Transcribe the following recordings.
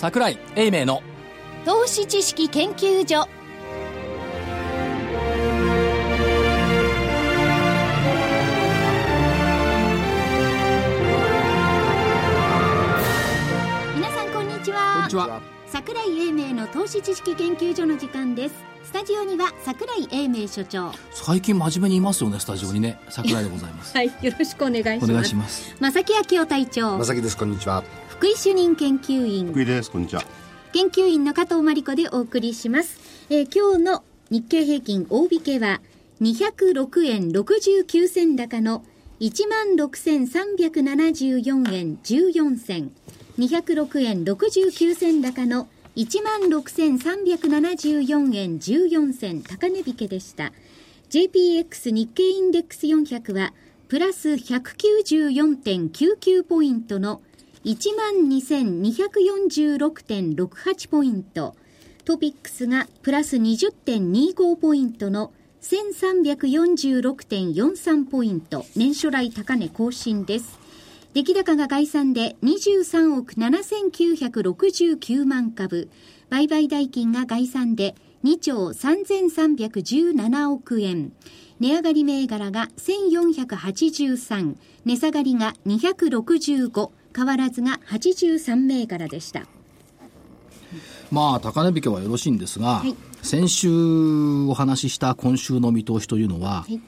桜井英明の投資知識研究所。皆さんこんにちは。こんにちは。桜井英明の投資知識研究所の時間です。スタジオには桜井英明所長。最近真面目にいますよねスタジオにね。桜井でございます。はいよろしくお願いします。お願いします。正木明夫隊長。まさきですこんにちは福井主任研究員。福井ですこんにちは。研究員の加藤真理子でお送りします、えー今日の日経平均大引けは206円69銭高の16,374円14銭206円69銭高の16,374円14銭高値引けでした。JPX 日経インデックス400はプラス194.99ポイントの12,246.68ポイント。トピックスがプラス20.25ポイントの1346.43ポイント。年初来高値更新です。出来高が概算で23億7969万株。売買代金が概算で2兆3317億円。値上がり銘柄が1483。値下がりが265。変わらずが83銘柄でした。まあ高値引けはよろしいんですが、い。先週お話しした今週の見通しというのは、い。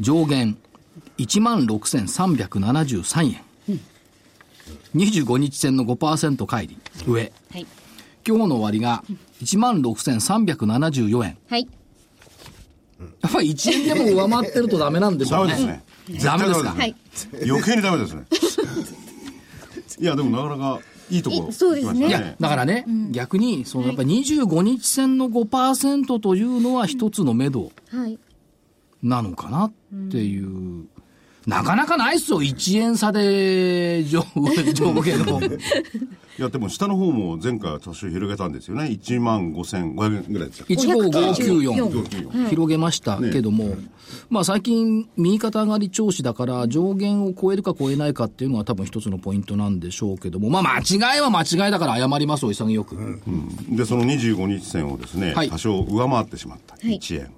上限1万6373円、25日線の5%乖離上。はい。今日の終わりが1万6374円。はい。やっぱり1円でも上回ってるとダメなんでしょうね。ダメですね。ダメですか？はい。余計にダメですねいやでもなかなかいいとこいそうですねいや、だからね、逆に、そのやっぱり25日線の5%というのは一つの目処はい。なのかなっていう。なかなかないっすよ、1円差で上上下の。いやでも下の方も前回は多少広げたんですよね。1万5500円ぐらいですよ15594広げましたけども、まあ最近右肩上がり調子だから上限を超えるか超えないかっていうのは多分一つのポイントなんでしょうけども、まあ間違いは間違いだから謝りますよ、潔く。でその25日線をですね、はい。多少上回ってしまった。い。1円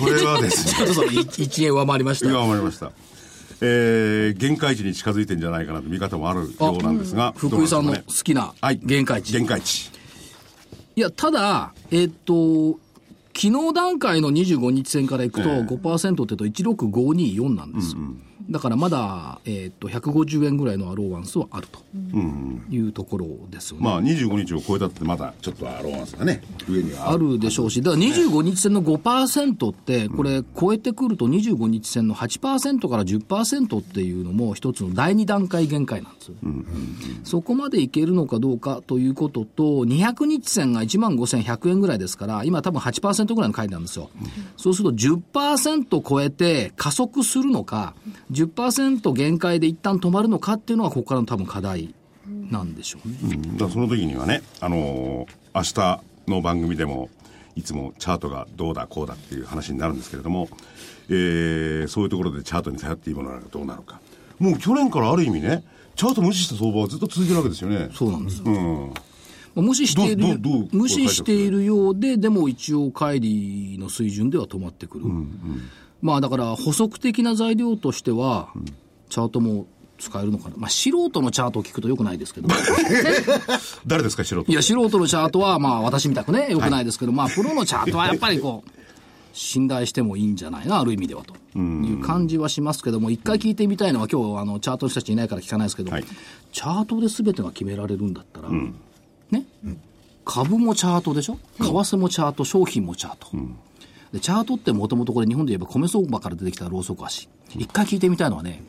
これはですね。ちょっとその1円上回りました。上回りました。えー、限界値に近づいてんじゃないかなと見方もあるようなんですが、福井さんの好きなはい。限界値。限界値。いや、ただ、えっと、昨日段階の25日線からいくとええ。5%って言うと16524なんですよ。だからまだ、えっと、150円ぐらいのアローワンスはあるというところですよね。まあ25日を超えたってまだちょっとアローワンスがね上にはあるでしょうし、だから25日線の5%って、これ、超えてくると25日線の8%から10%っていうのも、一つの第二段階限界なんですよ。そこまでいけるのかどうかということと、200日線が1万5100円ぐらいですから、今、多分8%ぐらいの回なんですよ。そうすると10%超えて加速するのか、10%限界で一旦止まるのかっていうのが、ここからの多分課題なんでしょうね。うん。だその時にはね、あのー明日の番組でもいつもチャートがどうだこうだっていう話になるんですけれども、えーそういうところでチャートに頼っていいものなのかどうなのか。もう去年からある意味ねチャート無視した相場はずっと続いてるわけですよね。そうなんですよ。うん。まあ無視している無視しているようで、でも一応、乖離の水準では止まってくる。まあだから、補足的な材料としては、チャートも使えるのかな。まあ素人のチャートを聞くとよくないですけど。誰ですか素人？いや、素人のチャートは、まあ私みたくね、よくないですけど、まあプロのチャートはやっぱりこう、信頼してもいいんじゃないな、ある意味ではと。いう感じはしますけども、一回聞いてみたいのは、今日あのチャートの人たちいないから聞かないですけど、はい。チャートで全てが決められるんだったら、ね、株もチャートでしょ、為替もチャート、商品もチャート。でチャートってもともとこれ日本で言えば米相場から出てきたローソク足。一回聞いてみたいのはね、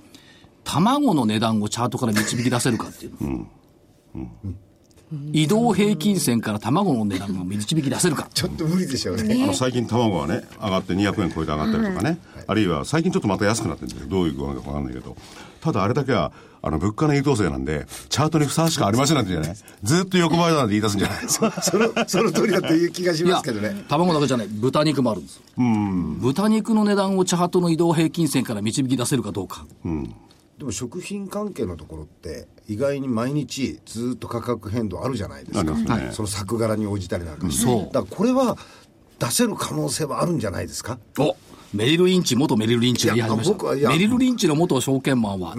卵の値段をチャートから導き出せるかっていうの。移動平均線から卵の値段が導き出せるか。ちょっと無理でしょうね。あの最近卵はね上がって200円超えて上がったりとかね、あるいは最近ちょっとまた安くなってるんですよどういう具合か分かんないけど。ただあれだけはあの物価の優等生なんでチャートにふさわしくありませんなんて言うんじゃないずっと横ばいだなんて言い出すんじゃない。そのその通りだという気がしますけどね、卵だけじゃない、豚肉もあるんです。豚肉の値段をチャートの移動平均線から導き出せるかどうか。でも食品関係のところって意外に毎日ずっと価格変動あるじゃないですか。ね。その作柄に応じたりなんかそう。だからこれは出せる可能性はあるんじゃないですか？おメリル・リンチ、元メリル・リンチが言い始めました。僕はメリル・リンチの元証券マンは、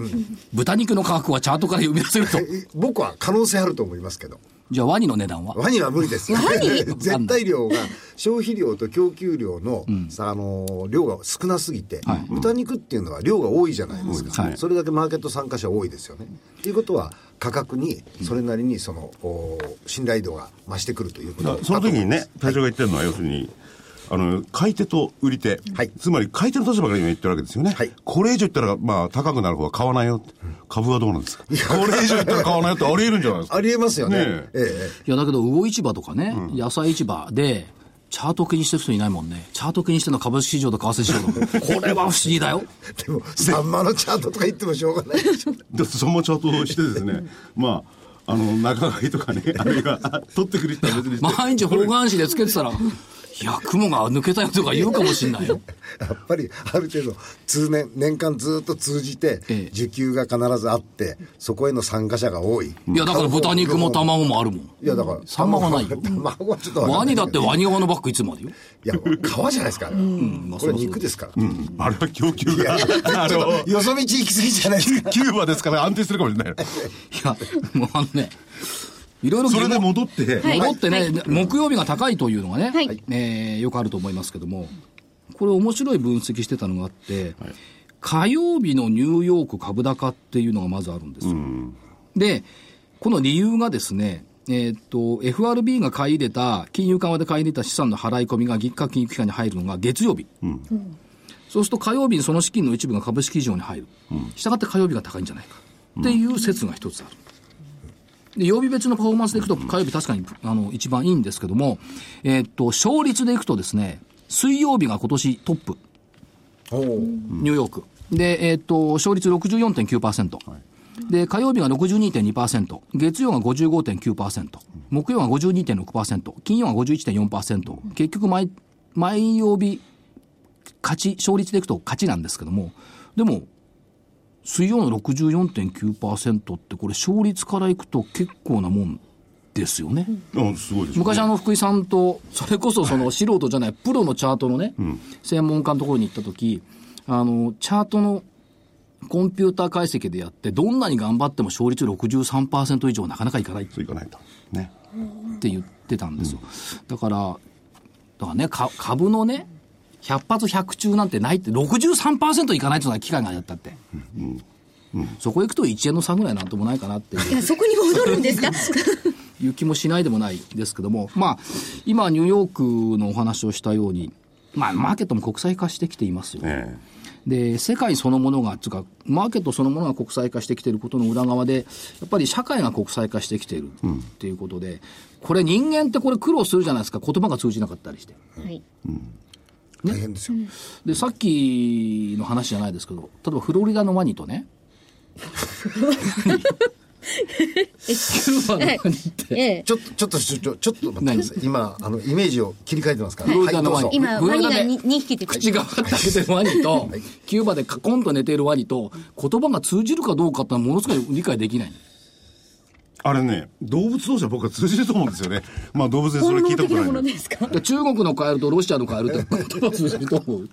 豚肉の価格はチャートから呼び出せると。え 僕は可能性あると思いますけどじゃあワニの値段は？ワニは無理ですよ。絶対量が、消費量と供給量の、さあの、量が少なすぎて、豚肉っていうのは量が多いじゃないですか。はい。それだけマーケット参加者多いですよね。っていうことは、価格に、それなりにその、お信頼度が増してくるということ。その時にね、隊長が言ってるのは、要するに、あの、買い手と売り手、はいつまり買い手の立場から今言ってるわけですよね。はいこれ以上言ったら、まあ、高くなる方は買わないよって。株はどうなんですか？これ以上言ったら買わないよってあり得るんじゃないですか？ありえますよね。ねええいや、だけど、魚市場とかね、野菜市場で、チャート気にしてる人いないもんね。チャート気にしてるのは株式市場と為替市場だこれは不思議だよ。でも、サンマのチャートとか言ってもしょうがないでしょ。でそのチャートをしてですね、まあ、あの、仲買いとかね、あるいは、取ってくる人は別にして。毎日方眼紙でつけてたら、いや、雲が抜けたよとか言うかもしんないよ。やっぱりある程度通年年間ずっと通じてええ。需給が必ずあってそこへの参加者が多い。いや、だから豚肉も卵もあるもん。いやだからサンマがないよ。卵はちょっと ワニだってワニ側のバッグいつもあるよ。いや皮じゃないですか、あれはまあこれは肉ですから、あれは供給が、あちょのっ、とよそ道行き過ぎじゃないですか。キューバですから安定するかもしれない。いや、もうあのね、いろいろそれで戻って、戻ってね、木曜日が高いというのがね、はい。えーよくあると思いますけども、これ面白い分析してたのがあって、火曜日のニューヨーク株高っていうのがまずあるんですよ。で、この理由がですね、えーっと、FRB が買い入れた、金融緩和で買い入れた資産の払い込みが月額金融機関に入るのが月曜日。そうすると火曜日にその資金の一部が株式市場に入る。したがって火曜日が高いんじゃないか。っていう説が一つある。で、曜日別のパフォーマンスでいくと、火曜日確かに、あの、一番いいんですけども、えーっと、勝率でいくとですね、水曜日が今年トップ。ニューヨーク。で、えーっと、勝率64.9%。で、火曜日が62.2%、月曜が55.9%、木曜が52.6%、金曜が51.4%、結局毎、毎曜日、勝ち、勝率でいくと勝ちなんですけども、でも、水曜の64.9%ってこれ勝率からいくと結構なもんですよね。うん、すごいね。昔あの福井さんと、それこそその素人じゃない、プロのチャートのね、専門家のところに行った時、あの、チャートのコンピューター解析でやって、どんなに頑張っても勝率63%以上なかなかいかないっそういかないと。ね。て言ってたんですよ。だから、だからね、か株のね、100発100中なんてないって、63%いかないっていうのは機会がやったって。そこ行くと1円の差ぐらいなんともないかなっていうい。や、そこに戻るんですか？いう気もしないでもないですけども、まあ、今、ニューヨークのお話をしたように、まあ、マーケットも国際化してきていますよ。えで、世界そのものが、つうか、マーケットそのものが国際化してきていることの裏側で、やっぱり社会が国際化してきているっていうことで、これ人間ってこれ苦労するじゃないですか、言葉が通じなかったりして。はい。大変ですよ、で、さっきの話じゃないですけど、例えばフロリダのワニとね、キューバのワニって、ええ。ちょっとちょっとちょちょちょっと待ってください。今あのイメージを切り替えてますから、フロリダのワニはいどうぞ。今、ワニが 2, 匹出て口が開けてるワニと、キューバでカコンと寝ているワニと、言葉が通じるかどうかってのはものすごい理解できない。あれね、動物同士は僕は通じると思うんですよね。まあ動物でそれ聞いたことないんで。的なものですか？で 中国のカエルとロシアのカエルって言葉通じると思う。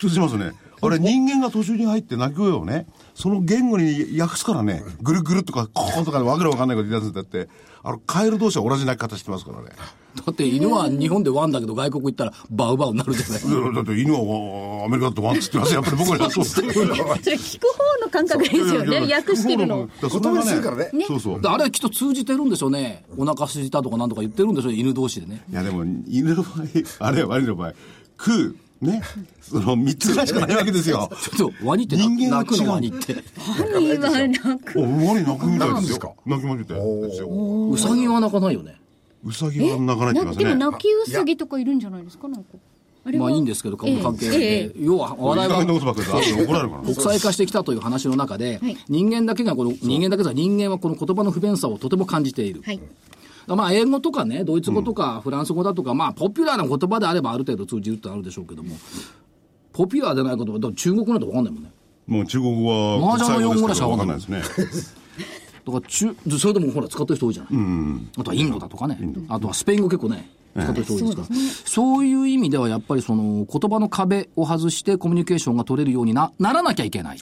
通じますね。あれ人間が途中に入って鳴き声をね、その言語に訳すからね、ぐるぐるとかコーンとかでわけのわかんないこと言い出すんだって、あの、カエル同士は同じ鳴き方してますからね。だって犬は日本でワンだけど外国行ったらバウバウになるじゃない。だって犬はアメリカだとワンっつってますよやっぱり僕らはそうです。それ聞く方の感覚ですよね。訳してるの。言葉がにするからねそうそう。であれはきっと通じてるんでしょうね。お腹すいたとかなんとか言ってるんでしょうね、犬同士でね。いやでも、犬の場合、あれはワニの場合、食う、ね、その三つぐらいしかないわけですよ。ちょっとワニって人間は泣く違うのワニって。ワニは泣く。お、ワニ泣くみたいですすか？泣きまみたいですよ。ウサギは泣かないよね。ウサギは泣かないって言いますね。なでも泣きウサギとかいるんじゃないですか？なんか。あれはまあいいんですけど、株関係で。ええええ要は話題は。国際化してきたという話の中で、はい人間だけがこの、人間だけが人間はこの言葉の不便さをとても感じている。はい。まあ、英語とかね、ドイツ語とかフランス語だとか、まあ、ポピュラーな言葉であればある程度通じるってあるでしょうけども、ポピュラーでない言葉、だ中国語なんて分かんないもんね。もう中国語は麻雀の用語ぐらいしかわかんないですね。だから中、それでもほら、使ってる人多いじゃない。あとはインドだとかね。あとはスペイン語結構ね、使ってる人多いですから。そういう意味ではやっぱりその言葉の壁を外してコミュニケーションが取れるようになならなきゃいけない。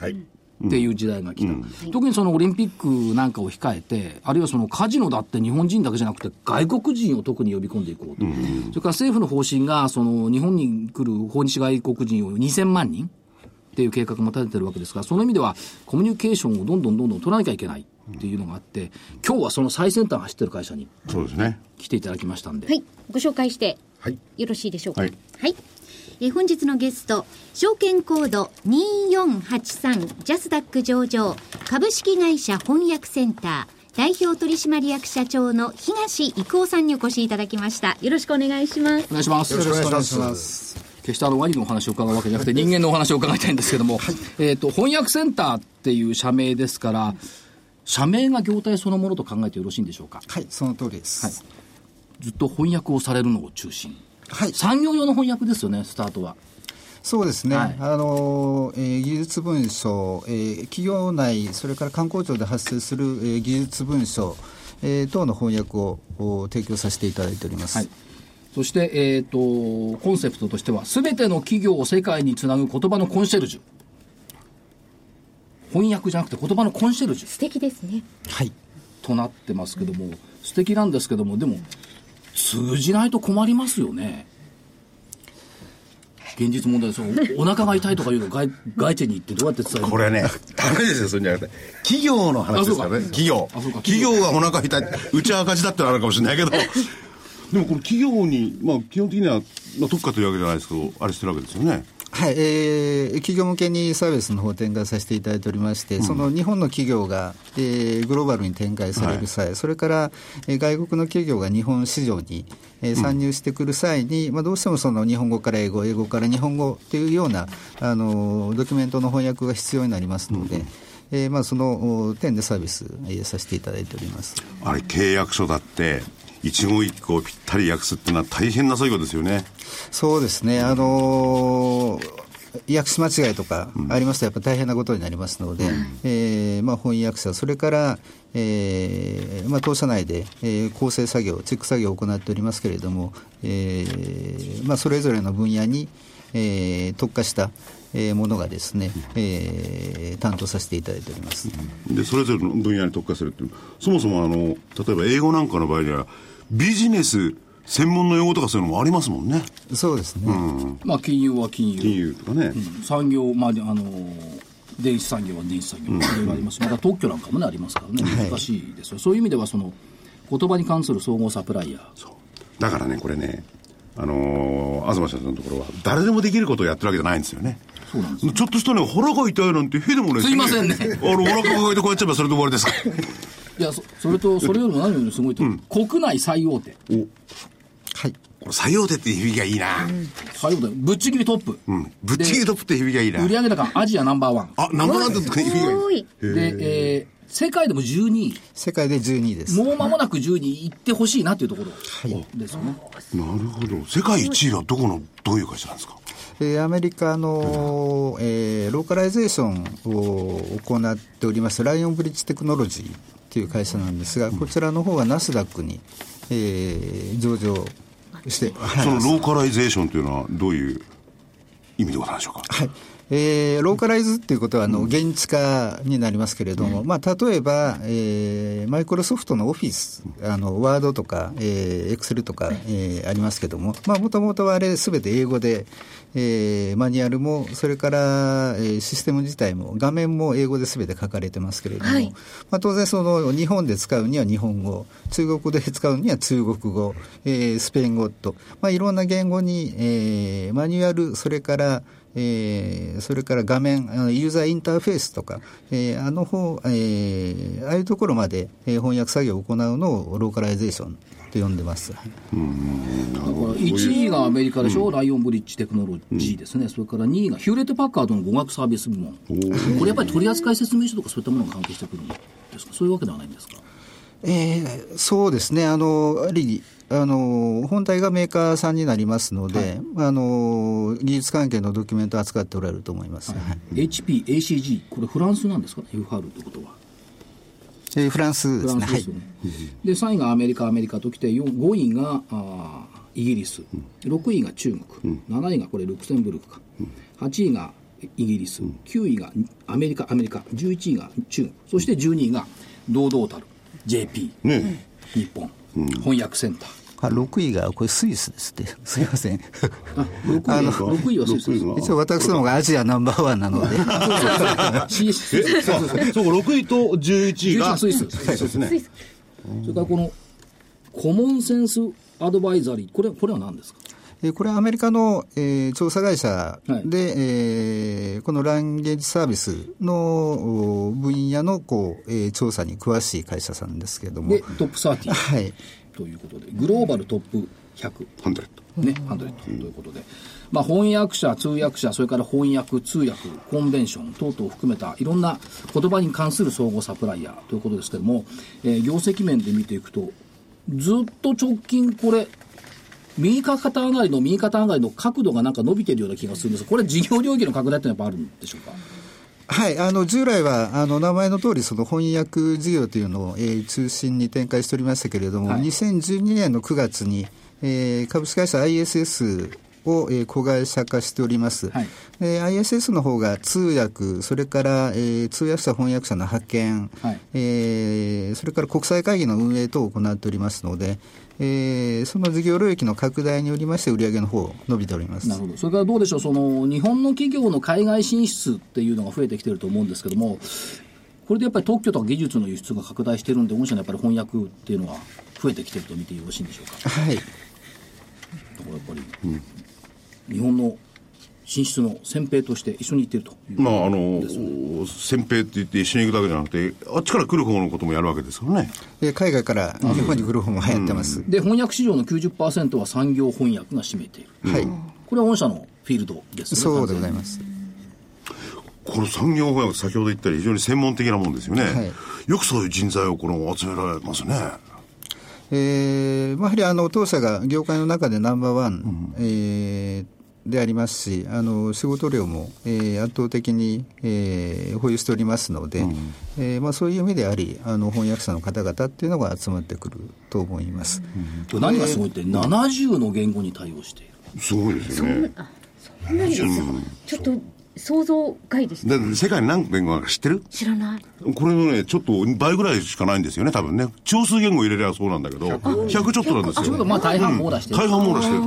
っていう時代が来た、特にそのオリンピックなんかを控えて、あるいはそのカジノだって日本人だけじゃなくて、外国人を特に呼び込んでいこうと、それから政府の方針が、その日本に来る訪日外国人を2000万人っていう計画も立ててるわけですから、その意味では、コミュニケーションをどんどんどんどん取らなきゃいけないっていうのがあって、今日はその最先端走ってる会社にそうですね。来ていただきましたんで、はい。ご紹介してはい。よろしいでしょうか？はい。えー本日のゲスト、証券コード2483ジャスダック上場株式会社翻訳センター代表取締役社長の東郁夫さんにお越しいただきました。よろしくお願いしますお。願いします。よろしくお願いします。決してあのワニのお話を伺うわけじゃなくて人間のお話を伺いたいんですけども、えっ、と、翻訳センターっていう社名ですから、社名が業態そのものと考えてよろしいんでしょうか？はい、その通りです。ずっと翻訳をされるのを中心。はい、産業用の翻訳ですよね、スタートは。そうですね、はいあのえー技術文書、えー企業内、それから観光庁で発生する、えー技術文書、えー等の翻訳をお提供させていただいております。はい。そして、えっ、と、コンセプトとしては、すべての企業を世界につなぐ言葉のコンシェルジュ。翻訳じゃなくて言葉のコンシェルジュ素敵ですね。はいとなってますけども、素敵なんですけども、でも、通じないと困りますよね。現実問題ですよ。お腹が痛いとかいうの外外地に行ってどうやって伝えるの？これね、ダメですよ、それじゃなくて。企業の話ですからね、企業。企業がお腹痛い。うちは赤字だってあるかもしれないけど。でもこれ企業に、まあ基本的には、まあ、特化というわけじゃないですけど、あれしてるわけですよね。はいえー企業向けにサービスの方を展開させていただいておりまして、その日本の企業が、えーグローバルに展開される際、それから、えー外国の企業が日本市場に、えー参入してくる際に、まあ、どうしてもその日本語から英語、英語から日本語というようなあのドキュメントの翻訳が必要になりますので、えーまあ、そのお点でサービス、えーさせていただいております。あれ、契約書だって、一語一句をぴったり訳すっていうのは大変な作業ですよね。そうですね、あのー訳し間違いとかありますと、やっぱり大変なことになりますので、えーまあ、翻訳者、それから、えーまあ、当社内で、えー構成作業、チェック作業を行っておりますけれども、えーまあ、それぞれの分野に、えー特化した、えーものがですね、えー担当させていただいております。で、それぞれの分野に特化するっていう。そもそもあの、例えば英語なんかの場合には、ビジネス専門の用語とかそういうのもありますもんね。そうですね、まあ、金融は金融。金融とかね。産業、まあ、あの、電子産業は電子産業、いろいろありますし、また特許なんかもね、ありますからね、難しいですよ。そういう意味では、その、言葉に関する総合サプライヤー。そうだからね、これね、あのー東社長のところは、誰でもできることをやってるわけじゃないんですよね。そうなんですちょっとしたね、腹が痛いなんて、へでもないですいませんねあの、お腹が痛いてこうやっちゃえばそれで終わりですかいや、そそれと、それよりも何よりもすごいと、国内最大手。お、はいこれ最大手っていう響きがいいな。最大手。ぶっちぎりトップ。うん。ぶっちぎりトップって響きがいいな。売上高アジアナンバーワン。あ、ナンバーワンって響きがいい。すごい。で、えー世界でも12位。世界で12位です。もう間もなく12位行ってほしいなというところですよね。なるほど。世界一位はどこの、どういう会社なんですか？えーアメリカの、えーローカライゼーションを行っておりますライオンブリッジテクノロジーという会社なんですが、こちらの方はナスダックに、えー上場して、はい。そのローカライゼーションというのはどういう意味でございましょうか？はい。えーローカライズっていうことはあの、現地化になりますけれども、まあ、例えば、えーマイクロソフトのオフィス、あのワードとか、えー、エクセルとか、えーありますけども、もともとはあれ、すべて英語で、えーマニュアルも、それから、えーシステム自体も、画面も英語ですべて書かれてますけれども、はい。まあ、当然その、日本で使うには日本語、中国語で使うには中国語、えースペイン語と、まあ、いろんな言語に、えーマニュアル、それから、えーそれから画面、ユーザーインターフェースとか、えーあの方、えーああいうところまで、えー翻訳作業を行うのをローカライゼーションと呼んでます。だから1位がアメリカでしょ、ライオンブリッジテクノロジーですね、それから2位がヒューレット・パッカードの語学サービス部門、これやっぱり取扱説明書とかそういったものが関係してくるんですか、そういうわけではないんですか？えーそうですね、あの、あの本体がメーカーさんになりますので、はい、あの技術関係のドキュメントを扱っておられると思います、はい、HP、ACG、これ、フランスなんですかね、UFR ということは。えー、フランスですね。ですね。で、3位がアメリカ、アメリカときて、5位があイギリス、6位が中国、うん、7位がこれ、ルクセンブルクか、8位がイギリス、9位がアメリカ、アメリカ、11位が中国、そして12位が堂々たる JP、ね、日本、うん、翻訳センター。あ6位がこれスイスですって、すみません。あ6位あの6位はスイスです。一応私どもがアジアナンバーワンなので。そうそうそう、6位と11位がスイス。スイスですね。それからこのコモンセンスアドバイザリー、これこれは何ですか？これはアメリカの、えー、調査会社で、はい、えー、このランゲージサービスの分野のこう、えー、調査に詳しい会社さんですけれども。で、トップ30。はい。ということで、グローバルトップ100。ハンドレット。ね、ハンドレットということで。まあ、翻訳者、通訳者、それから翻訳、通訳、コンベンション等々を含めたいろんな言葉に関する総合サプライヤーということですけれども、えー、業績面で見ていくと、ずっと直近これ、右肩上がりの右肩上がりの角度がなんか伸びてるような気がするんですこれ事業領域の拡大ってやっぱあるんでしょうか？はい、あの従来はあの名前の通りその翻訳事業というのを、えー、中心に展開しておりましたけれども、はい、2012年の9月に、えー、株式会社 ISS を、えー、子会社化しております、はい、で ISS の方が通訳、それから、えー、通訳者、翻訳者の派遣、はい、えー、それから国際会議の運営等を行っておりますので、えー、その事業領域の拡大によりまして、売上の方伸びております。なるほど、それからどうでしょう、その日本の企業の海外進出っていうのが増えてきてると思うんですけども、これでやっぱり特許とか技術の輸出が拡大してるんで、御社のやっぱり翻訳っていうのは増えてきてると見てよろしいんでしょうか？はい、だからやっぱり、うん、日本の進出の先兵として一緒に行っていると。まああの先兵って言って一緒に行くだけじゃなくてあっちから来る方のこともやるわけですからね。海外から日本に来る方も流行ってます、うん、で翻訳市場の90%は産業翻訳が占めている、はい、これは御社のフィールドですねそうでございます。この産業翻訳先ほど言ったように非常に専門的なもんですよね、はい、よくそういう人材をこの集められますね。えーまあ、やはりあの当社が業界の中でナンバーワン、うん、えーでありますし、あの仕事量も、えー、圧倒的に、えー、保有しておりますので、うん、えー、まあ、そういう意味であり、あの翻訳者の方々っていうのが集まってくると思います、うん、何がすごいって、70の言語に対応している。すごいですよね。そんなにですか、ちょっと想像外です、ね、世界に何言語か知ってる？知らない。これのねちょっと倍ぐらいしかないんですよね多分ね。少数言語入れればそうなんだけど100ちょっとなんですよ。まあ大半網羅してる、うん、大半網羅してる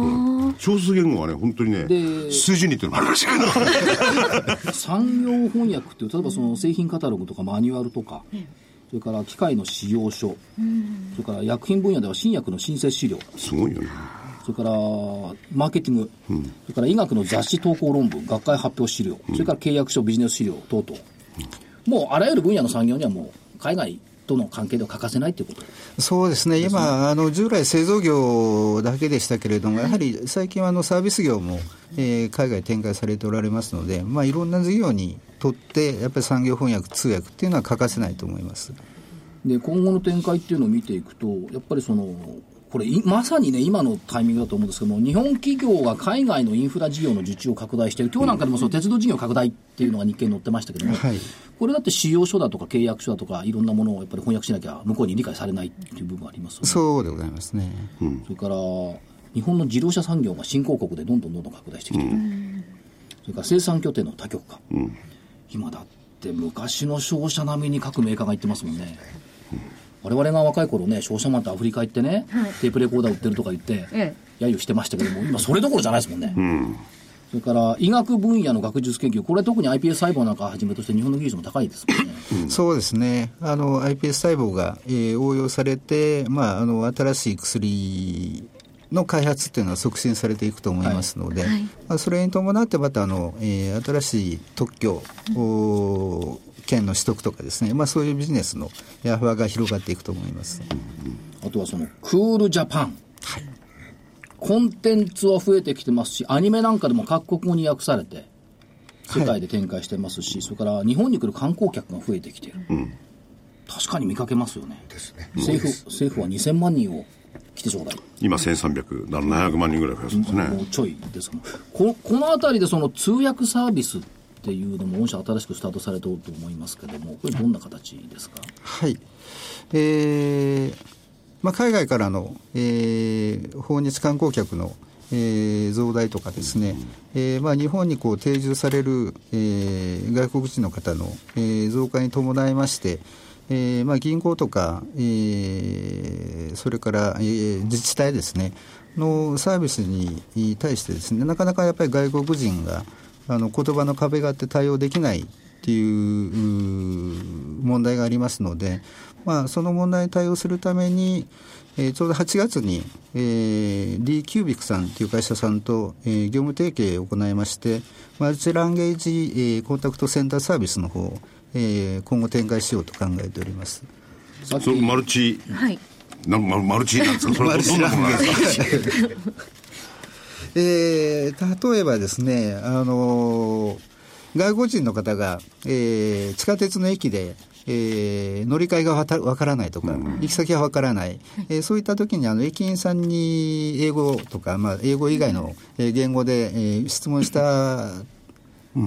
少数言語はね本当にね。数字にっていうのもあるらしい産業翻訳っていう例えばその製品カタログとかマニュアルとか、うんそれから機械の使用書、うん、それから薬品分野では新薬の新設資料。すごいよね。それからマーケティング、うん、それから医学の雑誌投稿論文、学会発表資料、それから契約書、ビジネス資料等々、もうあらゆる分野の産業にはもう海外との関係では欠かせないということ。そうですね、今、あの従来、製造業だけでしたけれども、やはり最近はあのサービス業も、えー、海外展開されておられますので、まあ、いろんな事業にとって、やっぱり産業翻訳、通訳っていうのは欠かせないと思います。で今後の展開っていうのを見ていくと、やっぱりそのこれ、まさにね、今のタイミングだと思うんですけども、日本企業が海外のインフラ事業の受注を拡大している、今日なんかでもその鉄道事業拡大っていうのが日経に載ってましたけども、はい、これだって使用書だとか契約書だとか、いろんなものをやっぱり翻訳しなきゃ、向こうに理解されないっていう部分あります、ね、そうでございますね。うん、それから日本の自動車産業が新興国でどんどんどんどん拡大してきている、うん、それから生産拠点の多極化、うん、今だって昔の商社並みに各メーカーが言ってますもんね。我々が若い頃ね、商社マンってアフリカ行ってね、はい、テープレコーダー売ってるとか言って、ええ、揶揄してましたけども、今それどころじゃないですもんね。うん。それから医学分野の学術研究、これは特に iPS 細胞なんかをはじめとして、日本の技術も高いですもんね、うん、そうですね、あの iPS 細胞が、えー、応用されて、まあ、あの新しい薬の開発っていうのは促進されていくと思いますので、はい、まあ、それに伴ってまたあの、えー、新しい特許、うん権の取得とかですね、まあ、そういうビジネスのヤフワが広がっていくと思います。あとはそのクールジャパン。はい。コンテンツは増えてきてますし、アニメなんかでも各国語に訳されて、世界で展開してますし、はい、それから日本に来る観光客が増えてきている。うん、確かに見かけますよね。ですね。政府、政府は2000万人を来てちょうだい。今1300、700万人ぐらい増やすんですね。もうちょいですここのあたりでその通訳サービスっていうのも、御社新しくスタートされておると思いますけれども、これどんな形ですか？はい。えーまあ、海外からの、えー訪日観光客の、えー増大とかですね、えーまあ、日本にこう定住される、えー外国人の方の、えー増加に伴いまして、えーまあ、銀行とか、えーそれから、えー自治体ですねのサービスに対してですねなかなかやっぱり外国人があの言葉の壁があって対応できないっていう問題がありますので、まあ、その問題に対応するために、えーちょうど8月に、えー、D キュービックさんという会社さんと、えー業務提携を行いましてマルチランゲージ、えーコンタクトセンターサービスの方を、えー今後展開しようと考えております。マルチ、はい。なママルチなんですか？それはどんなものなんですか？えー例えばですね、あのー外国人の方が、えー地下鉄の駅で、えー乗り換えがわからないとか、行き先がわからない、えーそういった時にあの駅員さんに英語とか、まあ、英語以外のえー言語で、えー質問した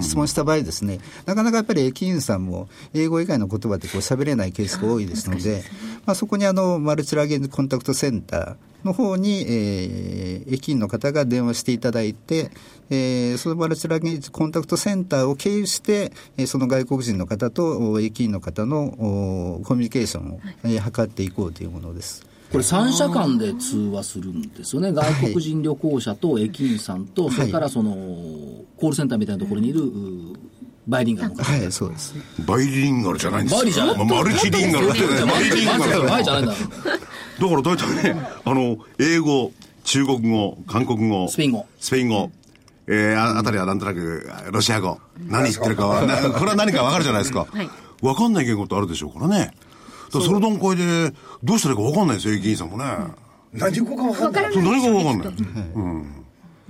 質問した場合ですね、なかなかやっぱり駅員さんも英語以外の言葉でこう喋れないケースが多いですので、まあ、そこにあのマルチラゲンジコンタクトセンターの方に、えー駅員の方が電話していただいて、えーそのマルチラゲンジコンタクトセンターを経由して、えーその外国人の方とお駅員の方のおコミュニケーションを、えー図っていこうというものです。これ3社間で通話するんですよね。外国人旅行者と駅員さんと、それからその、コールセンターみたいなところにいる、うバイリンガルの方。はい、そうです。バイリンガルじゃないんですよバイリじゃないマルチリンガルだってバイリンガルだバイじゃないんだ。だから大体ね、あの、英語、中国語、韓国語、スペイン語。スペイン語、えー、ああたりはなんとなく、ロシア語。何言ってるかは、なこれは何かわかるじゃないですか。はいわかんない言語ってあるでしょうからね。だからその段階で、どうしたらいいかわかんないですよ、駅員さんもね。何語か分かんない。そう何がわかんな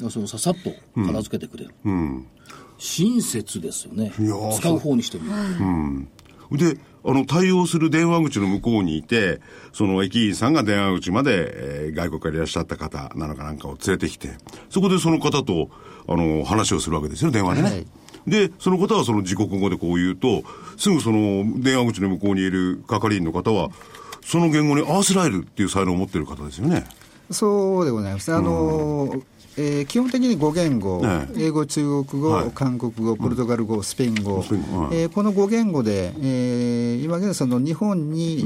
い。そのささっと片付けてくれる。うん。親切ですよねいやー。使う方にしてみる。で、あの、対応する電話口の向こうにいて、その駅員さんが電話口まで、えー外国からいらっしゃった方なのかなんかを連れてきて、そこでその方と、あの、話をするわけですよ、電話でね。はいで、その方はその自国語でこう言うと、すぐその電話口の向こうにいる係員の方は、その言語に合わせられるっていう才能を持っている方ですよね。そうでございます。あのえー基本的に5言語、ね英語、中国語、はい。韓国語、ポルトガル語、スペイン語、えーこの5言語で、えー今現在、その日本に、え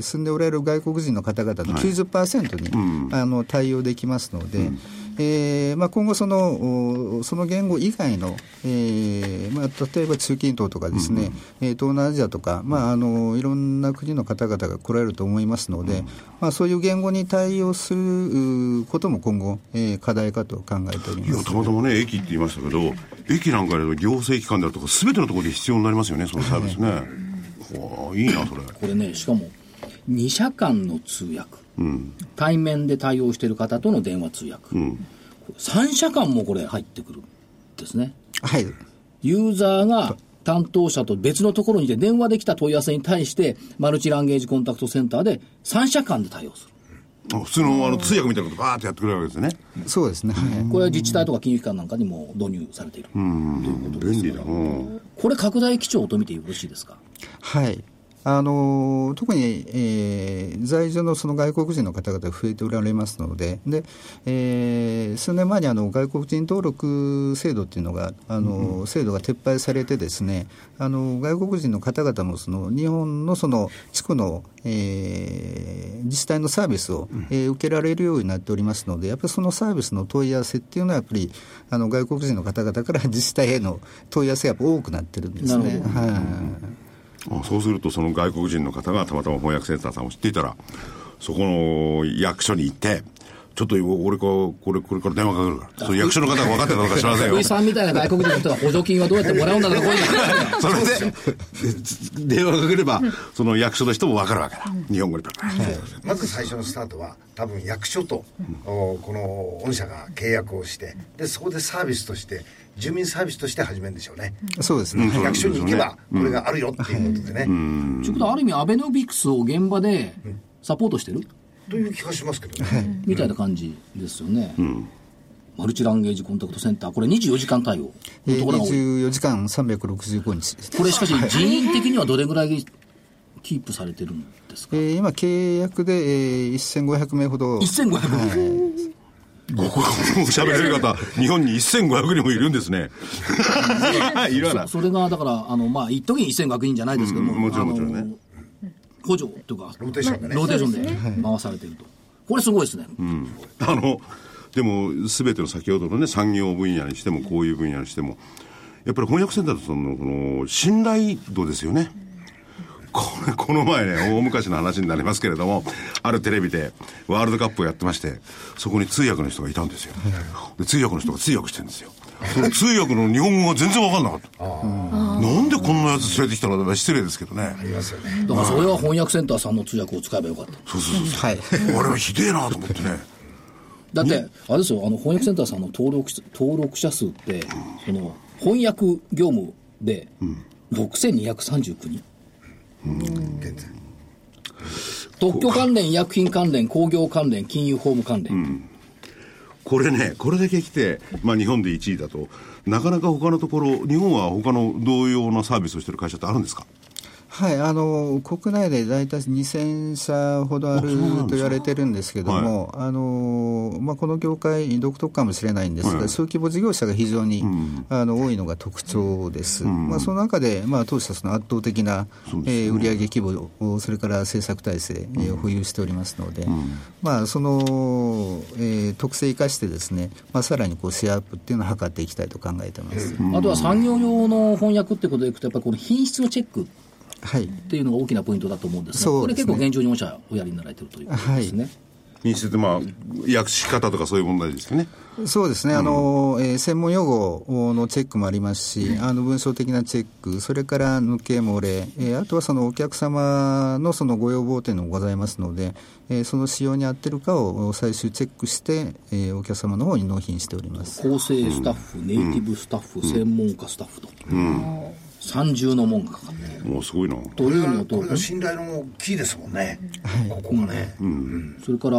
ー住んでおられる外国人の方々の90%に、あの対応できますので、えーまあ、今後その、おその言語以外の、えーまあ、例えば中近東とかですね、えー東南アジアとか、まあ、あのいろんな国の方々が来られると思いますので、まあ、そういう言語に対応するうことも今後、えー課題かと考えておりいや、ます。たまたまね、駅って言いましたけど、駅なんかでの行政機関であるとか、すべてのところで必要になりますよね、そのサービスね。わあいいな、それ。これね、しかも、2社間の通訳。対面で対応している方との電話通訳。3社間もこれ入ってくるんですね。はいユーザーが担当者と別のところにいて電話できた問い合わせに対して、マルチランゲージコンタクトセンターで3社間で対応する。あ普通のあの通訳みたいなことバーってやってくれるわけですね。そうですね、はいこれは自治体とか金融機関なんかにも導入されている。便利だ。うん。これ拡大基調と見てよろしいですか？はいあのー特に、えー在住のその外国人の方々が増えておられますので、でえー数年前にあの外国人登録制度っていうのが、あのー制度が撤廃されて、ですねあの外国人の方々もその日本のその地区の、えー自治体のサービスを、えー受けられるようになっておりますので、やっぱりそのサービスの問い合わせっていうのは、やっぱりあの外国人の方々から自治体への問い合わせがやっぱ多くなってるんですね。なるほど。はい。あそうすると、その外国人の方がたまたま翻訳センターさんを知っていたら、そこの役所に行って、ちょっと俺かこれ、これから電話かけるから。その役所の方が分かってたのか知りませんよ。さんみたいな外国人の人が補助金はどうやってもらうんだとか、こういそれで、電話かければ、その役所の人も分かるわけだ。日本語で。まず最初のスタートは多分役所と、おこの御社が契約をしてでそこでサービスとして住民サービスとして始めるんでしょうね、そうですね、役所に行けばこれがあるよっていうことでね、ということは、ある意味、アベノミクスを現場でサポートしてる？という気がしますけどね。みたいな感じですよね。マルチランゲージコンタクトセンター、これ24時間対応。えーのところが多い。24時間365日。です。これしかし人員的にはどれぐらいキープされてるんですか？えー今、契約で、えー1500名ほど。1500ここも喋れる方、日本に1500人もいるんですね。いるわな。それがだから、あのまあ、一時に1500人じゃないですけども、うんもちろんもちろんね補助というか、ローテーションでね。ローテーションで回されてると、これすごいですね、あの、でも、すべての先ほどのね、産業分野にしても、こういう分野にしても、やっぱり翻訳センターのその、この、信頼度ですよね。これ、この前ね、大昔の話になりますけれども、あるテレビでワールドカップをやってまして、そこに通訳の人がいたんですよ。で、通訳の人が通訳してるんですよ。その通訳の日本語が全然わかんなかった。なんでこんなやつ連れてきたのだ失礼ですけどね。だからそれは翻訳センターさんの通訳を使えばよかった。そうそうそう。はい。あれはひでえなと思ってね。だって、あれですよ、あの翻訳センターさんの登録し登録者数って、その翻訳業務で6239人。現在。特許関連、医薬品関連、工業関連、金融法務関連。これね、これだけ来て、まあ日本で1位だと、なかなか他のところ、日本は他の同様なサービスをしてる会社ってあるんですか？はい、あの国内で大体2000社ほどあると言われてるんですけども、あのまあ、この業界、独特かもしれないんですが、はい。小規模事業者が非常に、あの多いのが特徴です、まあ、その中で、まあ、当社、その圧倒的な、ね。えー売上規模を、それから制作体制、えーを保有しておりますので、まあ、その、えー特性を生かしてですね、まあ、さらにこうシェアアップっていうのを図っていきたいと考えてます。あとは産業用の翻訳ってことでいくと、やっぱりこの品質のチェックはいっていうのが大きなポイントだと思うんですが、これそうですね。結構現状に御社おやりになられてるということですね。品質ってまあ、訳し方とかそういう問題ですよね。そうですね、あのえー専門用語のチェックもありますし、あの文章的なチェック、それから抜け漏れ、えーあとはそのお客様のそのご要望というのもございますので、えーその仕様に合ってるかを最終チェックして、えーお客様の方に納品しております。構成スタッフ、ネイティブスタッフ、専門家スタッフと、三重の門がかかっているもうすごいな。というのとこれ、が信頼のキーですもんね。ここがね。それから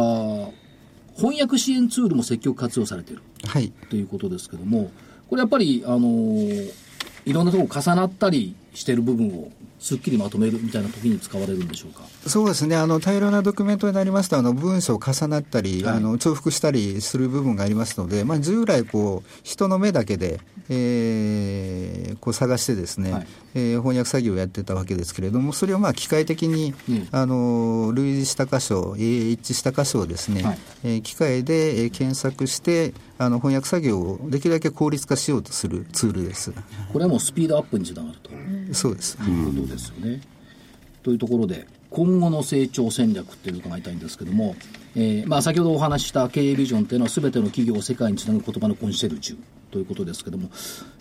翻訳支援ツールも積極活用されているはいということですけども、これやっぱり、あのーいろんなところ重なったりしている部分をすっきりまとめるみたいな時に使われるんでしょうか？そうですね。あの大量なドキュメントになりますとあの文章重なったり、はい。あの重複したりする部分がありますので、まあ、従来こう人の目だけで、えーこう探してですね、はい。えー翻訳作業をやってたわけですけれどもそれをまあ機械的に、うん。あの類似した箇所、えー一致した箇所をですね、はい。えー機械でえー検索してあの翻訳作業をできるだけ効率化しようとするツールです。これはもうスピードアップにつながると。そうです、いうことですよね。というところで、今後の成長戦略っていうのを伺いたいんですけども、えーまあ、先ほどお話しした経営ビジョンっていうのは、すべての企業を世界につなぐ言葉のコンシェルジュということですけども、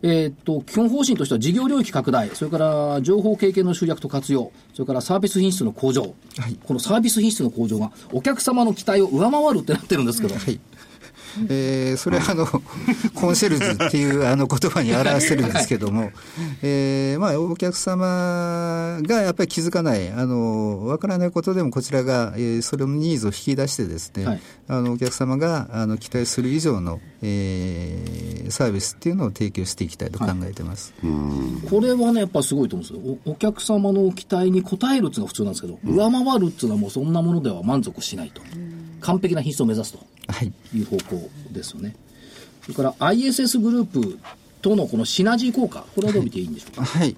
えーっと基本方針としては事業領域拡大、それから情報経験の集約と活用、それからサービス品質の向上、このサービス品質の向上がお客様の期待を上回るってなってるんですけど、はいえーそれはあのコンシェルジュっていうあの言葉に表してるんですけども、えーまあ、お客様がやっぱり気づかない、あのわからないことでもこちらが、えーそれのニーズを引き出してですね、はい。あのお客様があの期待する以上の、えーサービスっていうのを提供していきたいと考えてます。これはね、やっぱすごいと思うんですよ。おお客様の期待に応えるっていうのが普通なんですけど、上回るっていうのはもうそんなものでは満足しないと。完璧な品質を目指すとはいいう方向ですよね。それから ISS グループとのこのシナジー効果、これはどう見ていいんでしょうか？はい。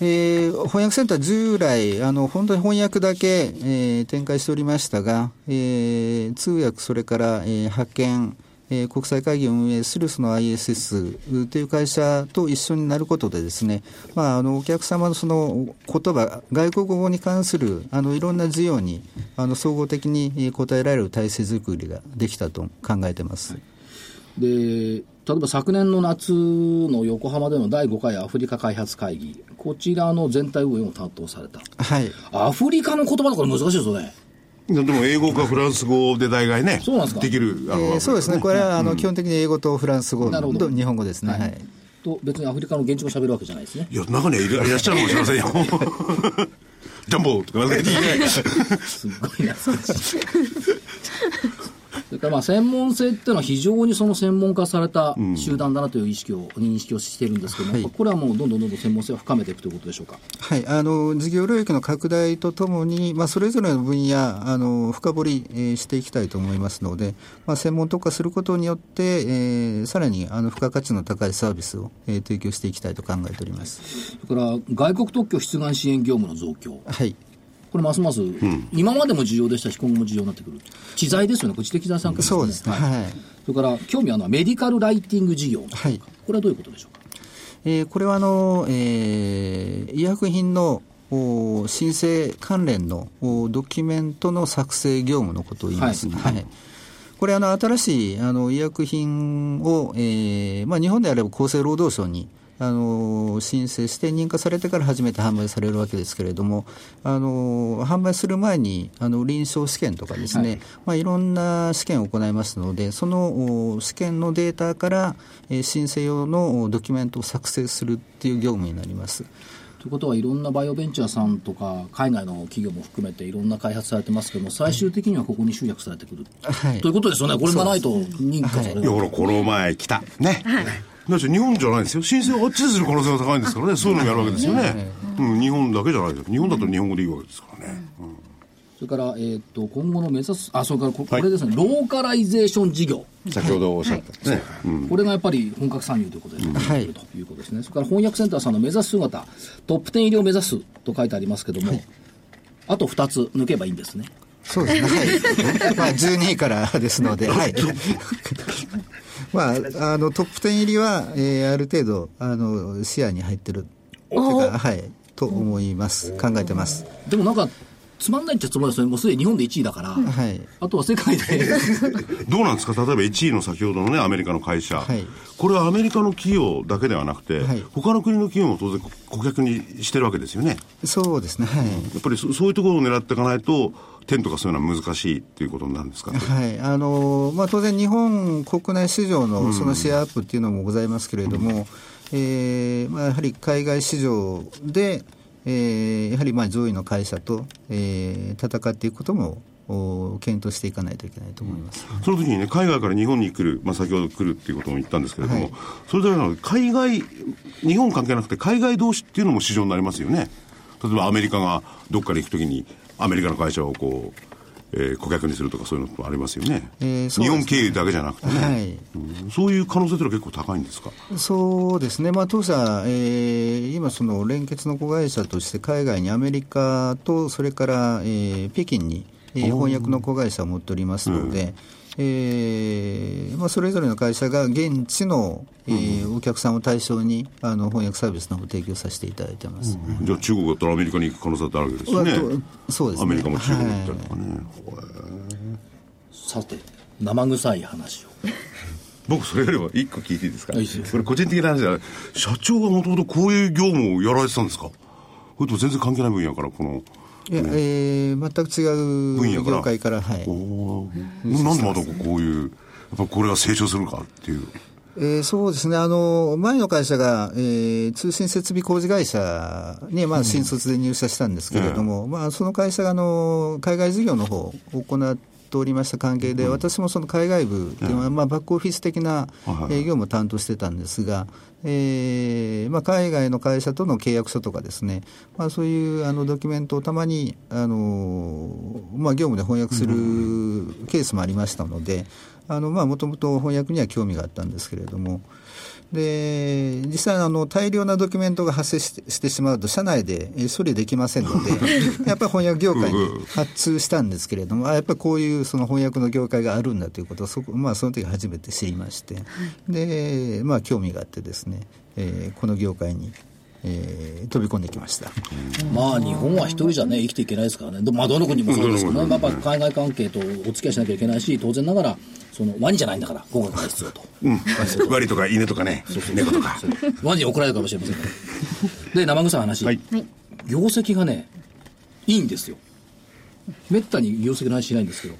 えー翻訳センター従来、あの、本当に翻訳だけ、えー展開しておりましたが、えー通訳、それから、えー派遣、えー国際会議を運営するその ISS という会社と一緒になることでですね、まあ、あのお客様のその言葉、外国語に関するあのいろんな需要にあの総合的にえー応えられる体制づくりができたと考えてます。で、例えば昨年の夏の横浜での第5回アフリカ開発会議、こちらの全体運営を担当された。はい。アフリカの言葉とか難しいですよね。でも英語かフランス語で大概ね、そうなんですか？できる。あのえーそうですね、これはあの基本的に英語とフランス語と日本語ですね。はいはいと別にアフリカの現地語を喋るわけじゃないですね。いや、中にはいらっしゃるかもしれませんよ。ジャンボとか言わない。すごいな。それからまあ専門性っていうのは非常にその専門化された集団だなという意識を、認識をしているんですけども、はいこれはもうどんどんどんどん専門性を深めていくということでしょうか？はい、あの事業領域の拡大とともに、まあ、それぞれの分野あの深掘り、えーしていきたいと思いますので、まあ、専門特化することによって、えーさらにあの付加価値の高いサービスを、えー提供していきたいと考えております。それから外国特許出願支援業務の増強。はいこれますます、今までも重要でしたし、今後も重要になってくる。知財ですよね、知的財産権そうですね。はい。はい。それから興味あるのはメディカルライティング事業。はい。これはどういうことでしょうか？えーこれはあの、えー医薬品のお申請関連のおドキュメントの作成業務のことを言います。はい。はい。これあの、新しいあの医薬品を、えーまあ、日本であれば厚生労働省にあの申請して認可されてから初めて販売されるわけですけれども、あの販売する前にあの臨床試験とかですね、はい。いまあ、いろんな試験を行いますので、そのお試験のデータから、えー申請用のおドキュメントを作成するっていう業務になります。ということはいろんなバイオベンチャーさんとか海外の企業も含めていろんな開発されてますけども最終的にはここに集約されてくる、はい。ということですよね。これがないと認可される、い。や、ほら、この前来た。ね。だって日本じゃないんですよ。申請はあっちでする可能性が高いんですからね。そういうのもやるわけですよね。うん、日本だけじゃないですよ。日本だと日本語でいいわけですからね。それから、えー、と今後の目指すあそれからここれですね、ローカライゼーション事業先ほどおっしゃったね。これがやっぱり本格参入ということで、はいということですね。それから翻訳センターさんの目指す姿、トップ10入りを目指すと書いてありますけども、あと2つ抜けばいいんですね。そうですね。はい。まあ、12位からですので、はい。まあ、あの、トップ10入りは、えーある程度、あの、視野に入ってる。というかはい。と思います。考えてます。でもなんか、つまんないっちゃつまんないですよね。もうすでに日本で1位だから、はい。あとは世界で。どうなんですか？例えば1位の先ほどのね、アメリカの会社。はいこれはアメリカの企業だけではなくて、はい他の国の企業も当然顧客にしてるわけですよね。そうですね。はい。やっぱりそそういうところを狙っていかないと、点とかそういうのは難しいっていうことになるんですか、はい。あのまあ、当然、日本国内市場のそのシェアアップっていうのもございますけれども、えーまあ、やはり海外市場で、えーやはりまあ上位の会社と、えー戦っていくこともお検討していかないといけないと思います。その時にね、海外から日本に来る、まあ、先ほど来るっていうことも言ったんですけれども、それだけなので、海外、日本関係なくて、海外同士っていうのも市場になりますよね。例えばアメリカがどっかに行くときに、アメリカの会社をこう、えー顧客にするとかそういうのもありますよね。えーね。日本経由だけじゃなくてね、はい。うん。そういう可能性というのは結構高いんですか？そうですね、まあ、当社、えー今、その連結の子会社として、海外にアメリカと、それから、えー北京に、えー翻訳の子会社を持っておりますので、えーまあ、それぞれの会社が現地の、えーお客さんを対象にあの翻訳サービスの方を提供させていただいてます。じゃあ中国だったらアメリカに行く可能性ってあるわけですよね。そうですねアメリカも中国に行ったりとかね。さて、生臭い話を。僕それよりも一個聞いていいですか？これ個人的な話じゃない社長がもともとこういう業務をやられてたんですか？それとも全然関係ない分野からこのいや、えー全く違う業界から、はい。おー。なんでまたこういうやっぱこれが成長するかっていうえーそうですね、あの前の会社が、えー通信設備工事会社に、まあ、新卒で入社したんですけれども、まあ、その会社があの海外事業の方を行っておりました関係で、私もその海外部っていうのは、まあ、バックオフィス的なはい営業も担当してたんですが、えーまあ、海外の会社との契約書とかですね、まあ、そういうあのドキュメントをたまにあの、まあ、業務で翻訳するケースもありましたので、もともと翻訳には興味があったんですけれども、で実際あの、大量なドキュメントが発生してしてしまうと、社内でえー処理できませんので、やっぱり翻訳業界に発注したんですけれども、あやっぱりこういうその翻訳の業界があるんだということをそこ、まあ、その時初めて知りまして、でまあ、興味があってですね、えーこの業界に、えー飛び込んできました。まあ日本は一人じゃね、生きていけないですからね。どまあどの国もそうですけどね。やっぱ海外関係とお付き合いしなきゃいけないし、当然ながら、そのワニじゃないんだから、語学が必要と。うん。ワニとか犬とかね猫とか。ワニに怒られるかもしれませんけど。で、生臭い話。はい。業績がね、いいんですよ。めったに業績の話しないんですけど、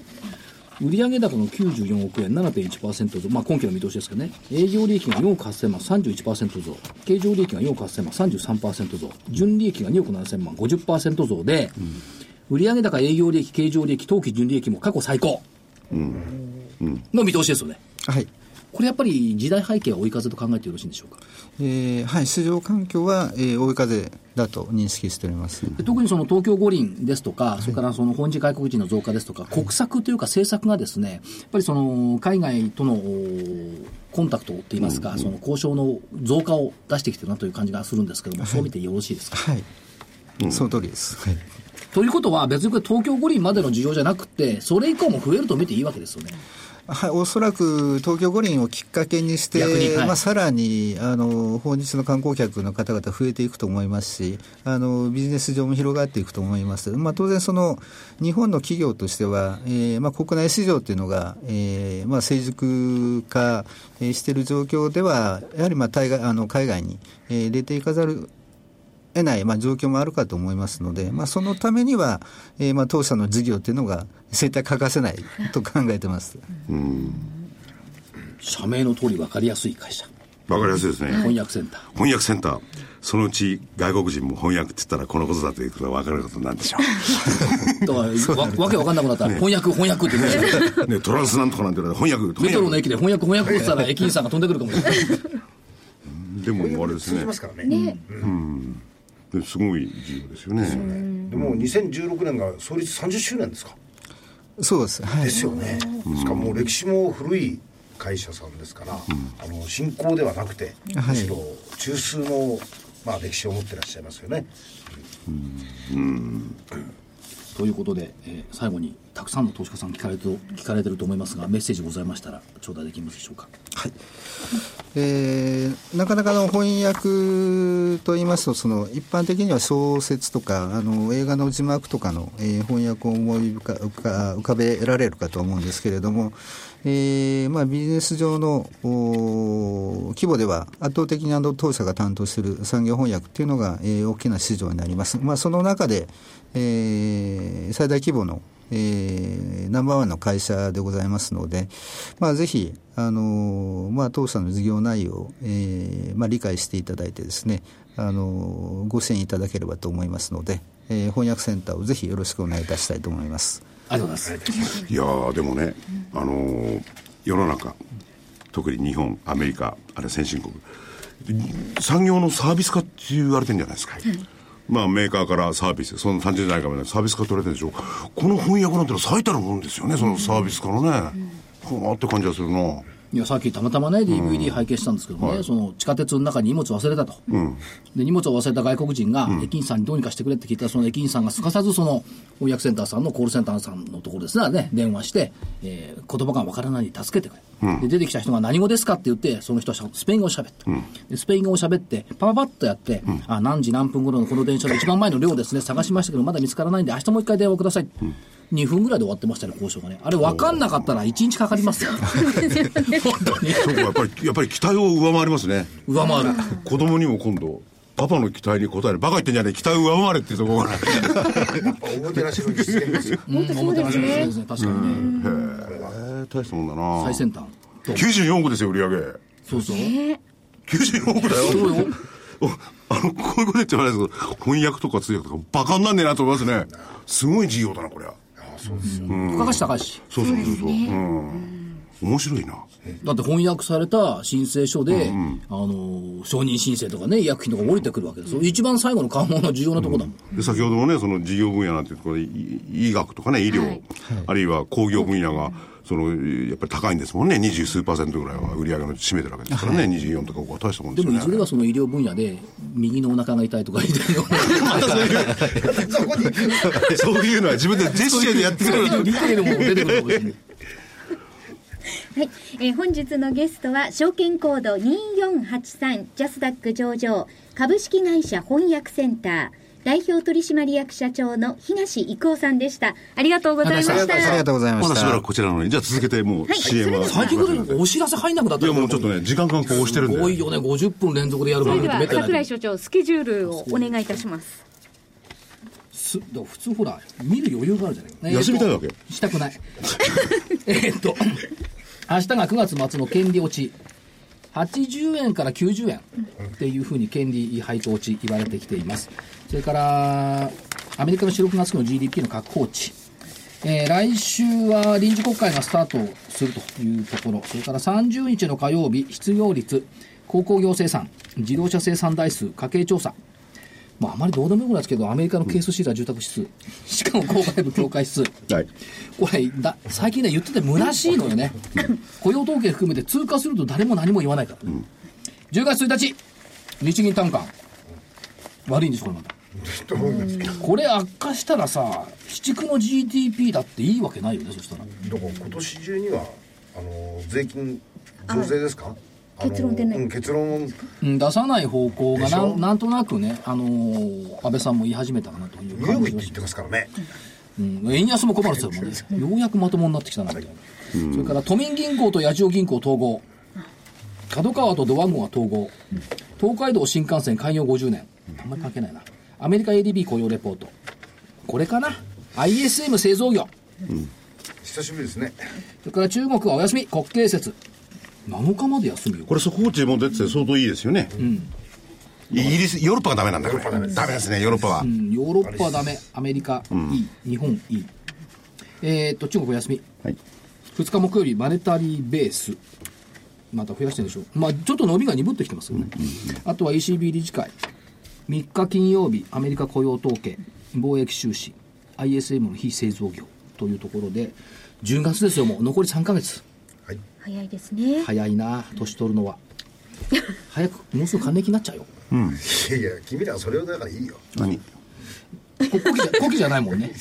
売上高の94億円7.1%増、まあ今期の見通しですけどね、営業利益が4億8000万31%増、経常利益が4億8000万33%増、純利益が2億7000万50%増で、売上高、営業利益、経常利益、当期純利益も過去最高、の見通しですよね。はい。これやっぱり時代背景は追い風と考えてよろしいんでしょうか？えーはい、市場環境は、えー追い風だと認識しております。で特にその東京五輪ですとか、それからその本地外国人の増加ですとか、国策というか政策がですね、やっぱりその海外とのおコンタクトといいますか、その交渉の増加を出してきてるなという感じがするんですけども、そう見てよろしいですか？はい。その通りです。はい。ということは、別にこれ東京五輪までの需要じゃなくて、それ以降も増えると見ていいわけですよね。はい、おそらく東京五輪をきっかけにして、はい。まあ、さらにあの訪日の観光客の方々増えていくと思いますしあのビジネス上も広がっていくと思います、まあ、当然その日本の企業としては、えーまあ、国内市場というのが、えーまあ、成熟化えーしている状況ではやはりまあ対外あの海外に、えー出ていかざる得ない、まあ、状況もあるかと思いますので、まあ、そのためには、えーまあ、当社の事業というのが絶対欠かせない と考えてます。社名の通り分かりやすい会社、わかりやすいですね。翻訳センター。翻訳センター。そのうち外国人も翻訳って言ったらこのことだということが分かることなんでしょ だから、わわけわかんなくなったら、翻訳、翻訳って言うんですよう。ね、トランスなんとかなんて言われて翻訳、メトロの翻駅で翻訳、翻訳って言ったら、駅員さんが飛んでくるかもしれない。訳。でもあれですね通じま。すごい事業ですよね。でも2016年が創立30周年ですか？そうです。はい。ですよね、しかも歴史も古い会社さんですから、あの新興ではなくて、はい。むしろ中枢の、まあ、歴史を持ってらっしゃいますよね。ということで、えー最後にたくさんの投資家さん聞かれてる聞かれてると思いますがメッセージございましたら頂戴できますでしょうか？はい。えーなかなかの翻訳といいますとその一般的には小説とかあの映画の字幕とかの、えー翻訳を思い浮か浮かべられるかと思うんですけれども、えーまあ、ビジネス上の規模では圧倒的にあの当社が担当している産業翻訳っていうのが、えー大きな市場になります、まあ、その中で、えー最大規模のえーナンバーワンの会社でございますので、まあ、ぜひ、あのまあ、当社の事業内容を、えーまあ、理解していただいてですね、あのご支援いただければと思いますので、えー翻訳センターをぜひよろしくお願いいたしたいと思います。ありがとうございます。いやーでもね、あのー世の中特に日本アメリカあるいは先進国産業のサービス化って言われてるんじゃないですか、まあメーカーからサービスその30年代からねサービス化取れてるでしょこの翻訳なんてのは最たるもんですよねそのサービス化のね、はあって感じがするないやさっきたまたまね DVD 拝見したんですけどね、その地下鉄の中に荷物忘れたと、で荷物を忘れた外国人が駅員さんにどうにかしてくれって聞いたらその駅員さんがすかさずその翻訳センターさんのコールセンターさんのところですね電話して、えー言葉がわからないに助けてくれ、で出てきた人が何語ですかって言ってその人はスペイン語を喋った、でスペイン語を喋ってパパパッとやって、あ何時何分頃のこの電車の一番前の量ですね探しましたけどまだ見つからないんで明日もう一回電話ください、2分ぐらいで終わってましたね交渉がね。あれ分かんなかったら1日かかりますよ。本当にそう。か やっぱりやっぱり期待を上回りますね。上回る。子供にも今度パパの期待に応える。バカ言ってんじゃねえ。期待を上回れっていうところが。ねおもてなしの実現ですよ。うん、おもてなしのそうですね、確かにね。へえ大したもんだな。最先端。と94億ですよ売り上げ。そうそう。94億だよ。そうよ。お あの、こういうこと言っちゃないですけど、翻訳とか通訳とかバカになんねえなと思いますね。すごい事業だな、これは。付加価値高いし。そうそうそうそう。うん。面白いな。だって翻訳された申請書で、あの、承認申請とかね、医薬品とか降りてくるわけですよ。一番最後の関門の重要なとこだもん。で先ほどもね、その事業分野なんていうところで、い医学とかね、医療、あるいは工業分野が、その、やっぱり高いんですもんね。二十数パーセントぐらいは売り上げの占めてるわけですからね。24とか5は大したもんでよね。ですもいずれはその医療分野で、右のお腹が痛いとか言ってるの またそういう、そういうのは自分でジェスチャーでやってくる。リテールも出てくるかもしれない。はい、えー本日のゲストは証券コード2483ジャスダック上場株式会社翻訳センター代表取締役社長の東郁夫さんでした。ありがとうございました。ありがとうございました。まだしばらく。こちらの方に。じゃあ続けてもうはい CM は。最近これお知らせ入んなくなった。いやもうちょっとね、時間間こうしてるんで。多いよね、50分連続でやるそれでは番組ってめったにない櫻井所長スケジュールをお願いいたします。つ普通ほら見る余裕があるじゃない休みたいわけ。したくない。えーっと明日が9月末の権利落ち80円から90円っていうふうに権利配当値言われてきています。それからアメリカの4、6月の GDP の確保値。えー来週は臨時国会がスタートするというところ、それから30日の火曜日、失業率、鉱工業生産、自動車生産台数、家計調査。まあ、あまりどうでもよくないですけど、アメリカのケースシーラー住宅指数、しかも購買部境界指数。はい。これだ、最近ね、言ってて虚しいのよね。雇用統計含めて通過すると誰も何も言わないから。10月1日、日銀単価。悪いんです、これまた。と思いますけどこれ悪化したらさ、鬼畜の GDP だっていいわけないよね、そしたら。だから今年中にはあの税金増税ですか？結論出ないうん結論うん出さない方向がなんなんとなくね、あのー安倍さんも言い始めたかなという感じがクって言ってますからねうん、円安も困るっすよ、もうね。ようやくまともになってきたな、みたいな。それから都民銀行と八千代銀行統合。角川とドワンゴが統合。東海道新幹線開業50年。あんまり関係ないな。アメリカ ADB 雇用レポート。これかな ?ISM 製造業。久しぶりですねそれから中国はお休み、国慶節。7日まで休みよ。これ速報値も出てて相当いいですよね。イギリス、ヨーロッパがダメなんだ、これ。ダメですね、ヨーロッパはう。んヨーロッパはダメ、アメリカいい、日本いい。えーっと、中国お休み。はい。2日木曜日、マネタリーベース。また増やしてるでしょう。まあ、ちょっと伸びが鈍ってきてますよね。あとは ECB 理事会。3日金曜日、アメリカ雇用統計、貿易収支、ISM の非製造業というところで、10月ですよ、もう残り3ヶ月。はい早いですね。早いな、年取るのは。早く、もうすぐ還暦になっちゃうよ。いやいや君らはそれをだからいいよ何？こ古希じゃ 古希じゃないもんね。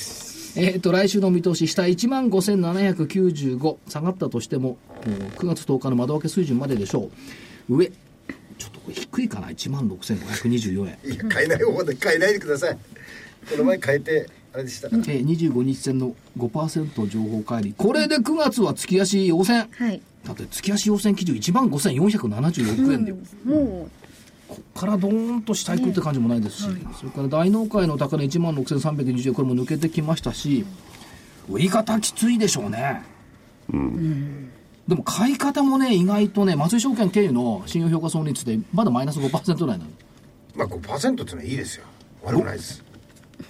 えっと、来週の見通し、下1万5795、下がったとしても、うん9月10日の窓開け水準まででしょう。上、ちょっとこれ低いかな、1万6524円。いや変えない方で変えないでくださいこの前変えてあれでしたか？らえー25日線の5%情報乖離。これで9月は月足要線。はい。だって月足要線基準1万5476円でよ。もこっからドーンと下行くって感じもないですし、それから大納会の高値1万6320円、これも抜けてきましたし、売り方きついでしょうね。でも買い方もね、意外とね、松井証券経由の信用評価損率で、まだマイナス5%台なの。まあ5%っていうのはいいですよ悪くないです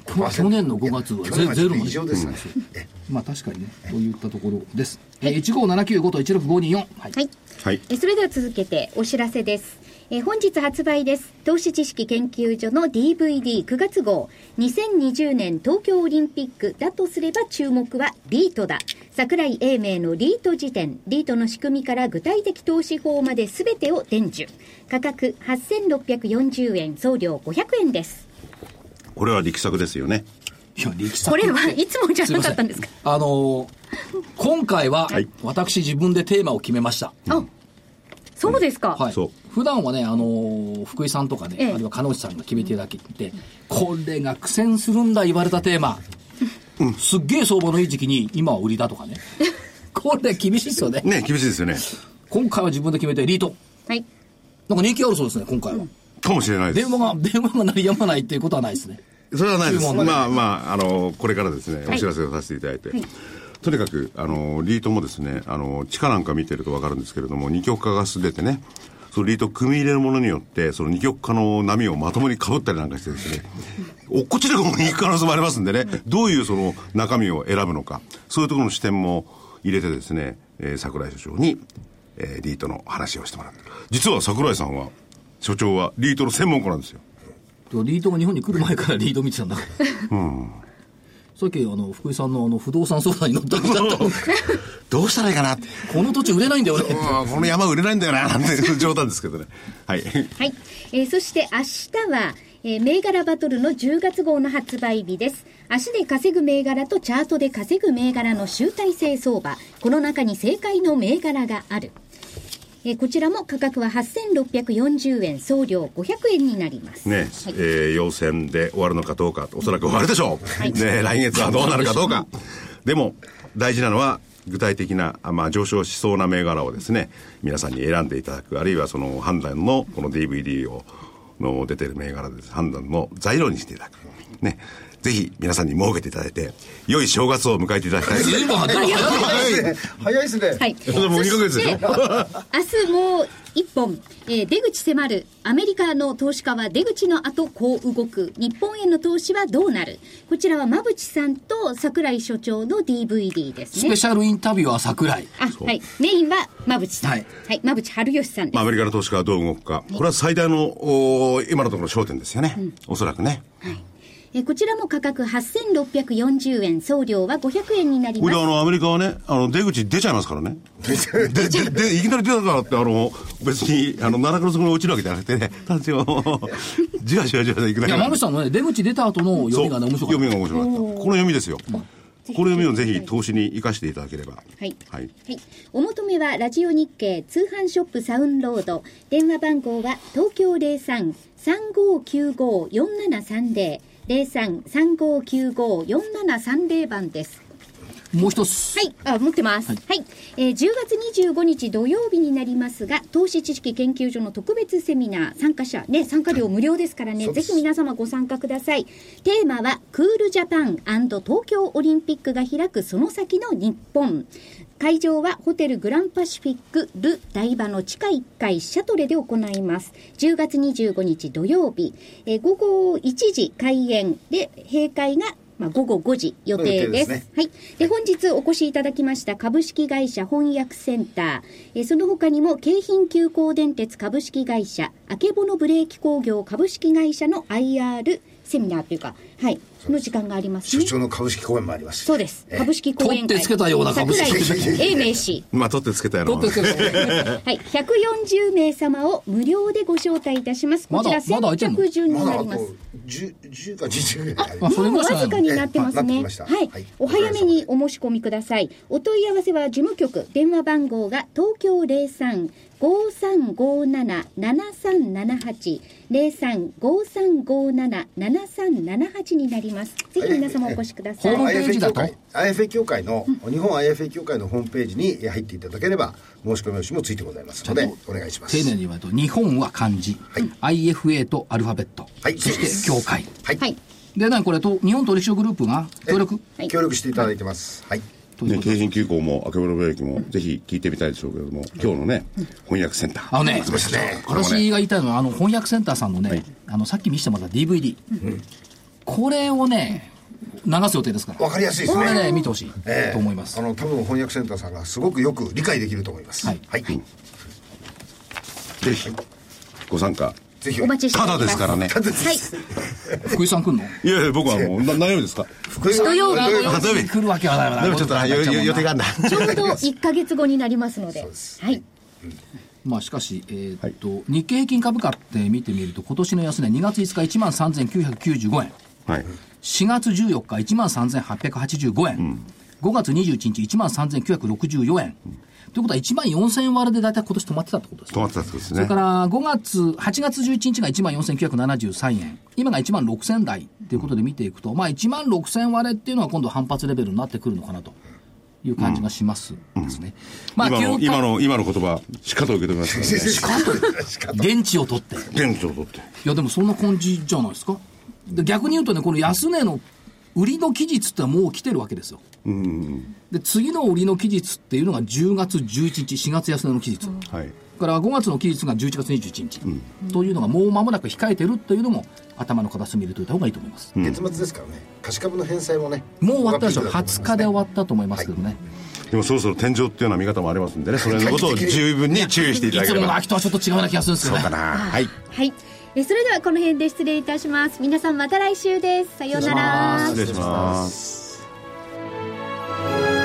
去去年の5月はゼゼロまで異常ですねえまあ確かにね、といったところです。えー、15795と16524。はい。う。はい。はい。えそれでは続けてお知らせです。えー本日発売です。投資知識研究所の DVD9 月号。2020年東京オリンピックだとすれば注目はリートだ。桜井英明のリート辞典。リートの仕組みから具体的投資法まで全てを伝授。価格8640円、送料500円です。これは力作ですよね。いや、力作これはいつもじゃなかったんですか？あのー今回は、はい私自分でテーマを決めました。あ、そうですか。はいそう。普段はね、あのー福井さんとかね、ええあるいは鹿内さんが決めていただきて、これが苦戦するんだ言われたテーマ。すっげえ相場のいい時期に、今は売りだとかね。これ厳しいっすよね。ね、厳しいですよね。今回は自分で決めて、リート。はい。なんか人気あるそうですね、今回は。かもしれないです電。話が、電話が鳴りやまないっていうことはないですね。それはないです。まあまあ、あの、これからですね、お知らせをさせていただいて。はいとにかく、あの、リートもですね、あの、地価なんか見てるとわかるんですけれども、二極化が進んでてね、そのリートを組み入れるものによって、その二極化の波をまともに被ったりなんかしてですね、落っこちる方に行く可能性もありますんでね、どういうその中身を選ぶのか、そういうところの視点も入れてですね、えー桜井所長に、えーリートの話をしてもらう。実は桜井さんは、所長はリートの専門家なんですよ。リートが日本に来る前からリード見てたんだから。さっき、あの、福井さんのあの、不動産相談に乗ったみたいだったのどうしたらいいかなって。この土地売れないんだよこの山売れないんだよな、なんていう冗談ですけどね。はい。はい。えーそして明日は、えー銘柄バトルの10月号の発売日です。足で稼ぐ銘柄とチャートで稼ぐ銘柄の集大成相場。この中に正解の銘柄がある。えーこちらも価格は8640円、送料500円になります。ね、はいえー、要選で終わるのかどうか、おそらく終わるでしょう。ね、来月はどうなるかどうか。でも、大事なのは、具体的な、あまあ、上昇しそうな銘柄をですね、皆さんに選んでいただく、あるいはその判断の、この DVD を、の出てる銘柄です。判断の材料にしていただく。ね。ぜひ皆さんに設けていただいて、良い正月を迎えていただきたい。ず いぶん早い。早いですね。早いですね。はい。もう2ヶ月でしょ？明日もう一本、えー出口迫る。アメリカの投資家は出口の後こう動く。日本への投資はどうなる？こちらは馬淵さんと桜井所長の DVD ですねスペ。シャルインタビューは桜井。あ、はい。メインは馬淵さん。ははいい。馬淵春吉さんです。まあ、アメリカの投資家がどう動くか。これは最大の、お今のところ焦点ですよね。おそらくね。えーこちらも価格8640円、送料は500円になります。これであの、アメリカはね、あの、出口出ちゃいますからね。で、で、で、いきなり出たからって、あの、別に、あの、奈落の底に落ちるわけじゃなくてね、単純じわじわじわいくだいや、けなんで馬淵さんのね、出口出た後の読みがね、面白かった。読みが面白かった。この読みですよ。この読みをぜひ投資に生かしていただければ。はい。はい。はい。お求めはラジオ日経通販ショップサウンロード。電話番号は東京03-3595-4730。03-3595-4730番です。もう一つ。はい、あ、持ってます。はい。えー10月25日土曜日になりますが、投資知識研究所の特別セミナー、参加者、ね、参加料無料ですからね、ぜひ皆様ご参加ください。テーマは、クールジャパン東京オリンピックが開くその先の日本。会場はホテルグランパシフィックル台場の地下1階シャトレで行います。10月25日土曜日、えー午後1時開演で、閉会がまあ、午後5時予定です。ですねはい。で、本日お越しいただきました株式会社翻訳センター、えーその他にも京浜急行電鉄株式会社、あけぼのブレーキ工業株式会社の IR セミナーというか、はい、の時間がありますね。所長の株式公演もあります。そうです。ええ株式講演会。取ってつけたような株式桜井英明氏。まあ、取ってつけたような取ってつけた。はい。140名様を無料でご招待いたします。こちら先着順になります。10, 10か20ぐらいもうわずかになってますね。はいはい。お早めにお申し込みください。お問い合わせは事務局、電話番号が東京03-5357-7378、03-5357-7378になります。ぜひ皆様お越しください。ホームページだと IFA 協会の、日本 IFA 協会のホームページに入っていただければ申し込み用紙もついてございますのでお願いします。丁寧に言われると、日本は漢字、IFA とアルファベット、はい。そして協会。はい、はい。で、何これと、日本取引所グループが協力？はい。協力していただいてます。はいね、京浜急行も、あけブレーキも、ぜひ聞いてみたいでしょうけれども、今日のね、翻訳センター。あのね、私が言いたいのは、あの、翻訳センターさんのね、はい。あの、さっき見せてもらった DVD、これをね、流す予定ですから。わかりやすいですね。これね、見てほしいええ。と思います。あ。の多分翻訳センターさんがすごくよく理解できると思います。はい。はい、ぜひ、ご参加。ぜひお待ちしております。ただですからね。はい。す福井さん来んの？いやいや、僕はもう、な何曜日ですか？福井さん土曜日土曜あ土曜日来るわけはないわな。でもちょっとあよよ予定があるんだ。ちょうど1ヶ月後になりますので。はい。まあしかし、えーっと、日経平均株価って見てみると、今年の安値2月5日1万3995円。はい。4月14日1万3885円、5月21日1万3964円、ということは1万4000円割れで大体今年止まってたってことですね止まってたってことですねそれか。ら5月、8月11日が1万4973円、今が1万6000台ということで見ていくと、まあ1万6000割れっていうのは今度反発レベルになってくるのかなという感じがしますですね。まあ今の、急今の、今の言葉、しかと受け止めますからね。しか現地を取って。い現地を取って。やでもそんな感じじゃないですか。で逆に言うとね、この安値の売りの期日ってのはもう来てるわけですよ。で、次の売りの期日っていうのが10月11日、4月安値の期日。はい。から5月の期日が11月21日、というのがもう間もなく控えてるというのも頭の片隅に入れておいた方がいいと思います。月末ですからね貸し株の返済もねもう終わったでしょ。ここがピー20クだと思いますね日で終わったと思いますけどね。でもそろそろ天井っていうような見方もありますんでね、それのことを十分に注意していただいつものければ。秋とはちょっと違うような気がするんですよね。そうかな。はい。はい。えそれではこの辺で失礼いたします。皆さんまた来週です。さようなら。失礼します。thank you